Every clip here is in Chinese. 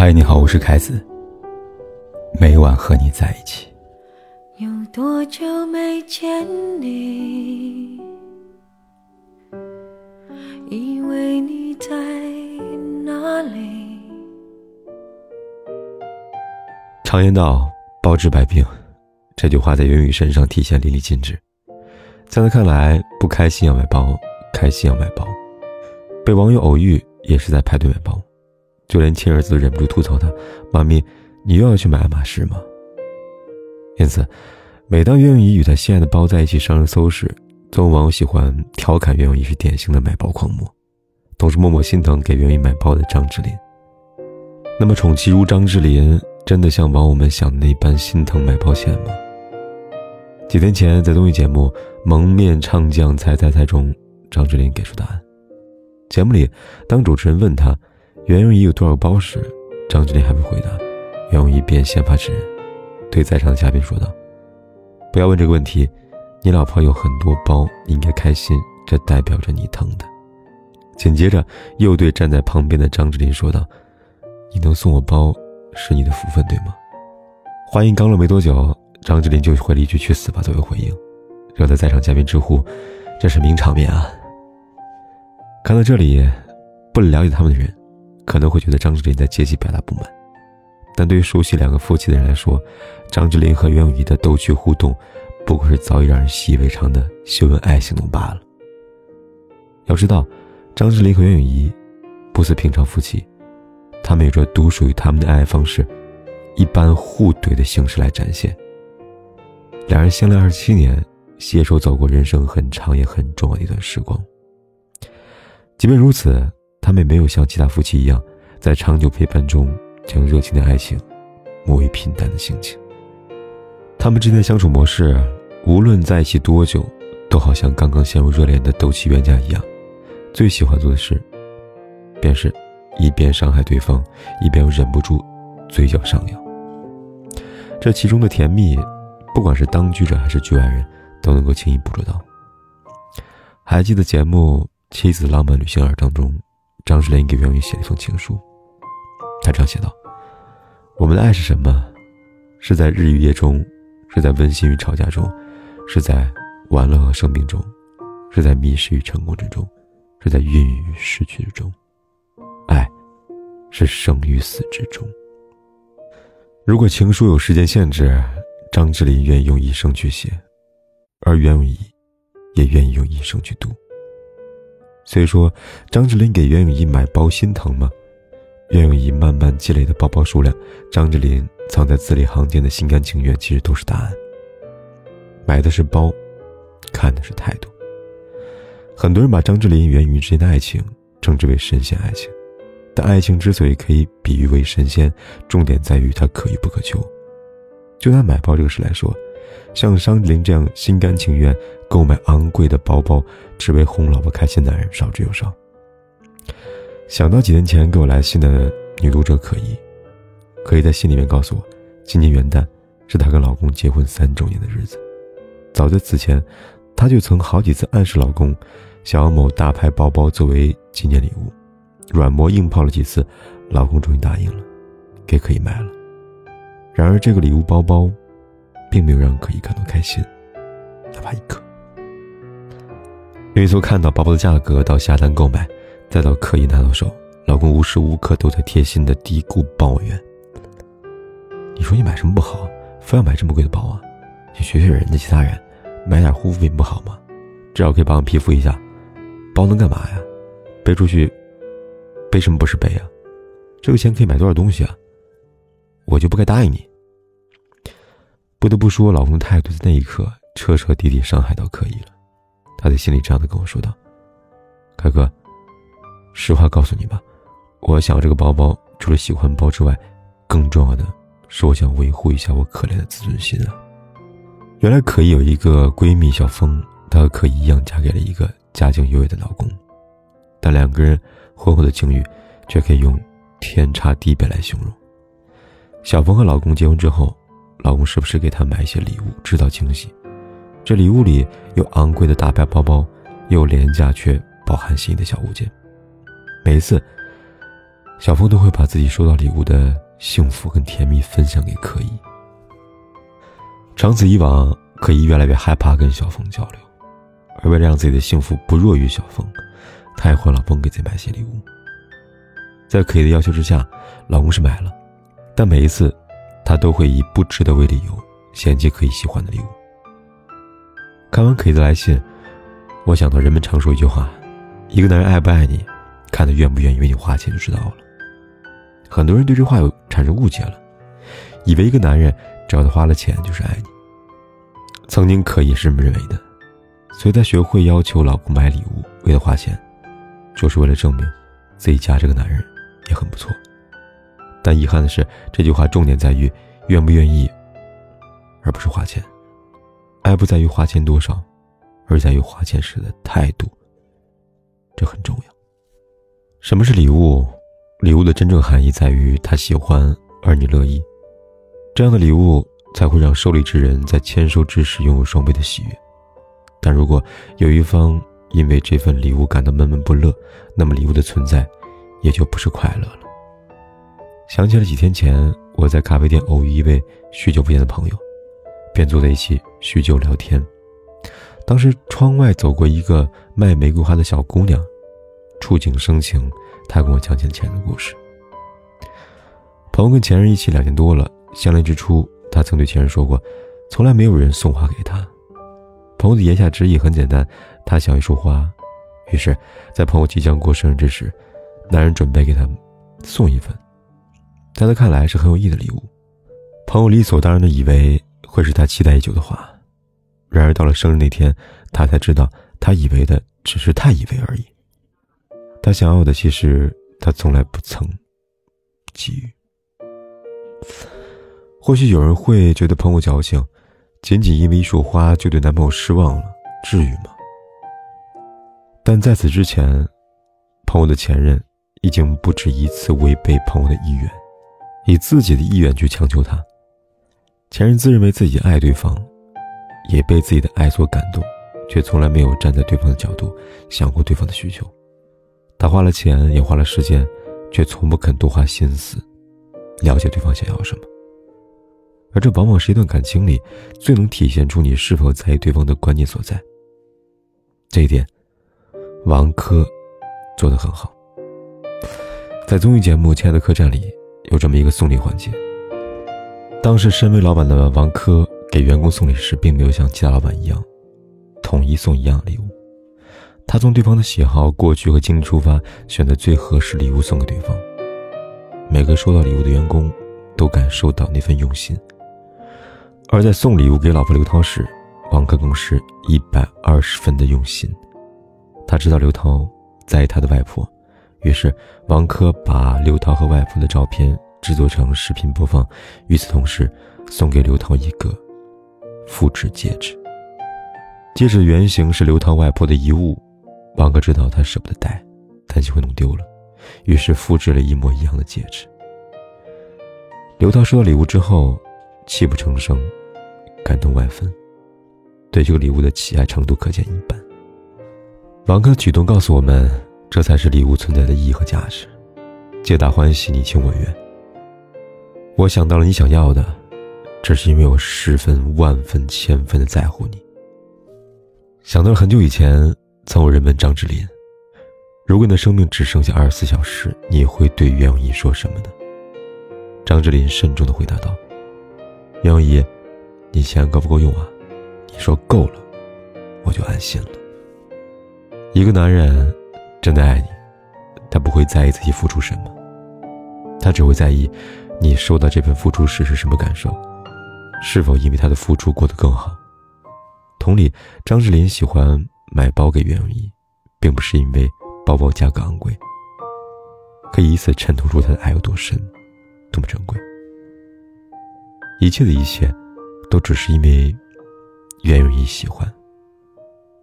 嗨，你好，我是凯子。每晚和你在一起。有多久没见你？以为你在哪里？常言道“包治百病”，这句话在袁宇身上体现淋漓尽致。在他看来，不开心要买包，开心要买包。被网友偶遇也是在排队买包。就连亲儿子都忍不住吐槽他：“妈咪，你又要去买爱马仕吗？”因此，每当袁咏仪与她心爱的包在一起上热搜时，总有网友喜欢调侃袁咏仪是典型的买包狂魔，总是默默心疼给袁咏仪买包的张智霖。那么，宠妻如张智霖，真的像网友们想的那般心疼买包险吗？几天前，在综艺节目《蒙面唱将猜猜猜》中，张智霖给出答案。节目里，当主持人问他。袁咏仪有多少包时，张智霖还未回答，袁咏仪便先发制人，对在场的嘉宾说道：“不要问这个问题，你老婆有很多包，你应该开心，这代表着你疼的。”紧接着又对站在旁边的张智霖说道：“你能送我包，是你的福分，对吗？”话音刚落没多久，张智霖就回了一句“去死吧”作为回应，惹得在场嘉宾直呼：“这是名场面啊！”看到这里，不了解他们的人。可能会觉得张智霖在借机表达不满，但对于熟悉两个夫妻的人来说，张智霖和袁咏仪的逗趣互动，不过是早已让人习以为常的秀恩爱行动罢了。要知道，张智霖和袁咏仪不似平常夫妻，他们有着独属于他们的爱方式，一般互怼的形式来展现。两人相恋二十七年，携手走过人生很长也很重要的一段时光。即便如此。他们没有像其他夫妻一样，在长久陪伴中将热情的爱情磨为平淡的心情。他们之间的相处模式，无论在一起多久，都好像刚刚陷入热恋的斗气冤家一样。最喜欢做的事，便是一边伤害对方，一边又忍不住嘴角上扬。这其中的甜蜜，不管是当局者还是局外人，都能够轻易捕捉到。还记得节目《妻子浪漫旅行二》当中。张智霖给袁咏仪写了一封情书，他这样写道：“我们的爱是什么？是在日与夜中，是在温馨与吵架中，是在玩乐和生病中，是在迷失与成功之中，是在孕育与失去之中。爱，是生与死之中。如果情书有时间限制，张智霖愿意用一生去写，而袁咏仪也愿意用一生去读。”所以说，张智霖给袁咏仪买包心疼吗？袁咏仪慢慢积累的包包数量，张智霖藏在字里行间的心甘情愿，其实都是答案。买的是包，看的是态度。很多人把张智霖与袁咏仪之间的爱情称之为神仙爱情，但爱情之所以可以比喻为神仙，重点在于它可遇不可求。就拿买包这个事来说。像张智霖这样心甘情愿购买昂贵的包包，只为哄老婆开心的男人少之又少。想到几年前给我来信的女读者可怡，可以在信里面告诉我，今年元旦是她跟老公结婚三周年的日子。早在此前，她就曾好几次暗示老公，想要某大牌包包作为纪念礼物，软磨硬泡了几次，老公终于答应了，给可以买了。然而这个礼物包包。并没有让可以感到开心，哪怕一刻。因为从看到包包的价格到下单购买，再到刻意拿到手，老公无时无刻都在贴心的嘀咕抱怨：“你说你买什么不好，非要买这么贵的包啊？你学学人家其他人，买点护肤品不好吗？至少可以保养皮肤一下。包能干嘛呀？背出去，背什么不是背啊？这个钱可以买多少东西啊？我就不该答应你。”不得不说，老公态度在那一刻彻彻底底伤害到可以了。他在心里这样的跟我说道：“凯哥，实话告诉你吧，我想要这个包包，除了喜欢包之外，更重要的是我想维护一下我可怜的自尊心啊。”原来可以有一个闺蜜小峰，她和可以一样嫁给了一个家境优越的老公，但两个人婚后的境遇却可以用天差地别来形容。小峰和老公结婚之后。老公时不时给她买一些礼物，制造惊喜。这礼物里有昂贵的大牌包包，又廉价却饱含心意的小物件。每一次，小峰都会把自己收到礼物的幸福跟甜蜜分享给可依。长此以往，可依越来越害怕跟小峰交流，而为了让自己的幸福不弱于小峰，她也会老公给自己买些礼物。在可依的要求之下，老公是买了，但每一次，他都会以不值得为理由嫌弃可以喜欢的礼物。看完可依的来信，我想到人们常说一句话：一个男人爱不爱你，看他愿不愿意为你花钱就知道了。很多人对这话有产生误解了，以为一个男人只要他花了钱就是爱你。曾经可以是这么认为的，所以她学会要求老公买礼物为她花钱，就是为了证明自己嫁这个男人也很不错。但遗憾的是，这句话重点在于愿不愿意，而不是花钱。爱不在于花钱多少，而在于花钱时的态度。这很重要。什么是礼物？礼物的真正含义在于他喜欢，而你乐意。这样的礼物才会让受礼之人在签收之时拥有双倍的喜悦。但如果有一方因为这份礼物感到闷闷不乐，那么礼物的存在也就不是快乐了。想起了几天前我在咖啡店偶遇一位许久不见的朋友，便坐在一起叙旧聊天。当时窗外走过一个卖玫瑰花的小姑娘，触景生情。她跟我讲起了前的故事。朋友跟前任一起两年多了，相恋之初，他曾对前任说过，从来没有人送花给他。朋友的言下之意很简单，他想要一束花。于是，在朋友即将过生日之时，男人准备给他送一份，在他看来是很有意义的礼物。朋友理所当然的以为会是他期待已久的花，然而到了生日那天，他才知道，他以为的只是他以为而已。他想要的，其实他从来不曾给予。或许有人会觉得朋友矫情，仅仅因为一束花就对男朋友失望了，至于吗？但在此之前，朋友的前任已经不止一次违背朋友的意愿，以自己的意愿去强求他。前任自认为自己爱对方，也被自己的爱所感动，却从来没有站在对方的角度想过对方的需求。他花了钱，也花了时间，却从不肯多花心思，了解对方想要什么。而这往往是一段感情里最能体现出你是否在意对方的关键所在。这一点，王珂做得很好。在综艺节目《亲爱的客栈》里，有这么一个送礼环节。当时身为老板的王珂给员工送礼时，并没有像其他老板一样，统一送一样礼物。他从对方的喜好、过去和经历出发，选择最合适礼物送给对方。每个收到礼物的员工都感受到那份用心。而在送礼物给老婆刘涛时，王珂更是一百二十分的用心。他知道刘涛在意他的外婆，于是王珂把刘涛和外婆的照片制作成视频播放，与此同时，送给刘涛一个复制戒指。戒指原型是刘涛外婆的遗物。王珂知道他舍不得戴，担心会弄丢了，于是复制了一模一样的戒指。刘涛收到礼物之后，泣不成声，感动万分，对这个礼物的喜爱程度可见一斑。王珂的举动告诉我们，这才是礼物存在的意义和价值，皆大欢喜，你情我愿。我想到了你想要的，这是因为我十分、万分、千分的在乎你。想到了很久以前。曾有人问张智霖：“如果你的生命只剩下二十四小时，你会对袁咏仪说什么呢？”张智霖慎重的回答道：“袁咏仪，你钱够不够用啊？你说够了，我就安心了。一个男人真的爱你，他不会在意自己付出什么，他只会在意你收到这份付出时是什么感受，是否因为他的付出过得更好。同理，张智霖喜欢。”买包给袁咏仪，并不是因为包包价格昂贵，可以以此衬托出他的爱有多深，多么珍贵。一切的一切，都只是因为袁咏仪喜欢，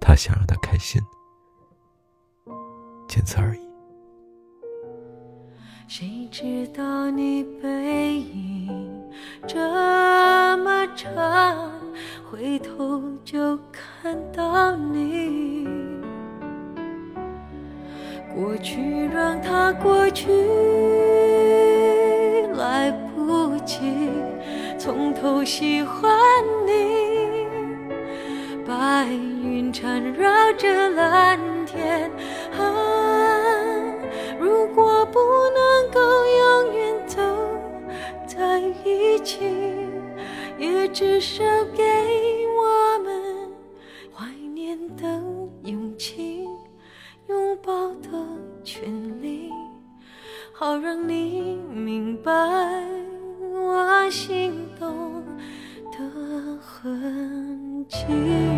他想让她开心，仅此而已。谁知道你背影这么长？回头就看到你，过去让它过去，来不及从头喜欢我不能够永远走在一起，也至少给我们怀念的勇气，拥抱的权利，好让你明白我心动的痕迹。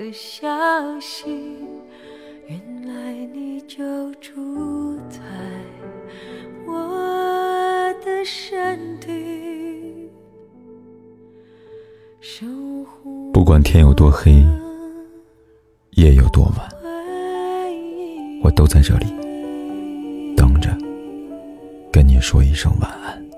的消息。原来你就住在我的身体，不管天有多黑，夜有多晚，我都在这里等着，跟你说一声晚安。